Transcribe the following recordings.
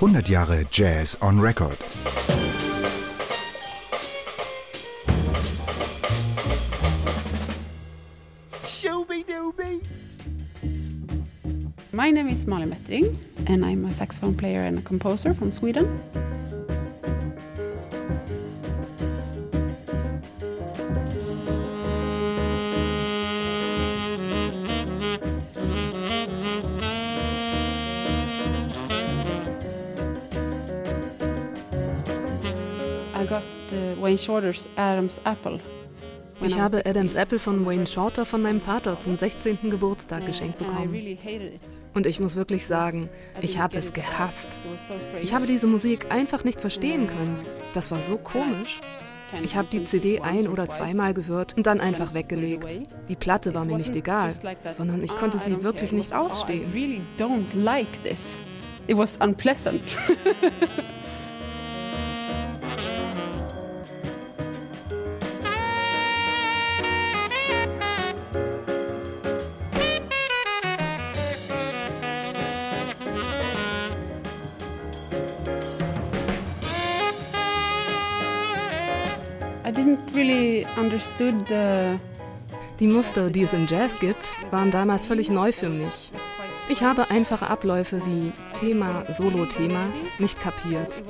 100 Jahre Jazz on Record. My name is Malin Bettering, and I'm a saxophone player and a composer from Sweden. Ich I was habe 16. Adam's Apple von Wayne Shorter von meinem Vater zum 16. Geburtstag Uh, geschenkt bekommen. Und ich muss wirklich sagen, ich habe es gehasst. Ich habe diese Musik einfach nicht verstehen können. Das war so komisch. Ich habe die CD ein oder zweimal gehört und dann einfach weggelegt. Die Platte war mir nicht egal, sondern ich "Ah, konnte sie wirklich care." It nicht "Oh, ausstehen. It was unpleasant. really understood the Die Muster, die es im Jazz gibt, waren damals völlig neu für mich. Ich habe einfache Abläufe wie Thema, Solo-Thema nicht kapiert.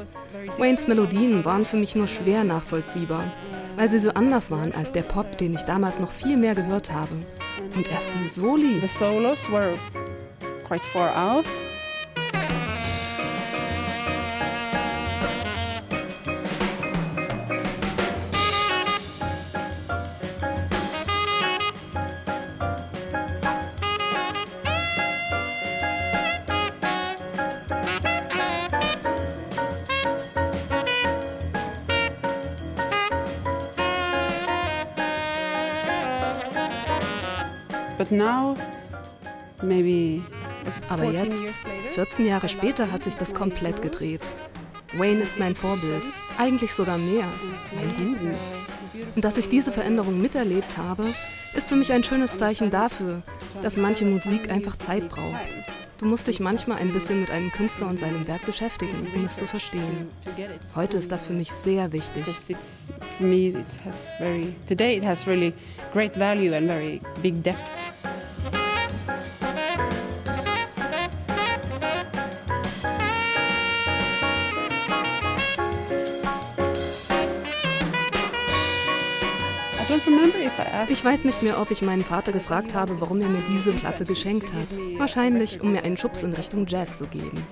Waynes Melodien waren für mich nur schwer nachvollziehbar, weil sie so anders waren als der Pop, den ich damals noch viel mehr gehört habe. Und erst die Soli, The solos were quite far out. Aber 14 jetzt, years later, 14 Jahre später, hat sich das komplett gedreht. Wayne ist mein Vorbild, eigentlich sogar mehr, mein Guru. Und dass ich diese Veränderung miterlebt habe, ist für mich ein schönes Zeichen dafür, dass manche Musik einfach Zeit braucht. Du musst dich manchmal ein bisschen mit einem Künstler und seinem Werk beschäftigen, um es zu verstehen. Heute ist das für mich sehr wichtig. Today it has really great value and very big depth. Ich weiß nicht mehr, ob ich meinen Vater gefragt habe, warum er mir diese Platte geschenkt hat. Wahrscheinlich, um mir einen Schubs in Richtung Jazz zu geben.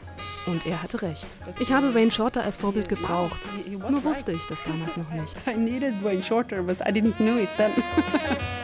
Und er hatte recht. Ich habe Wayne Shorter als Vorbild gebraucht. Nur wusste ich das damals noch nicht. I needed Wayne Shorter, but I didn't know it then.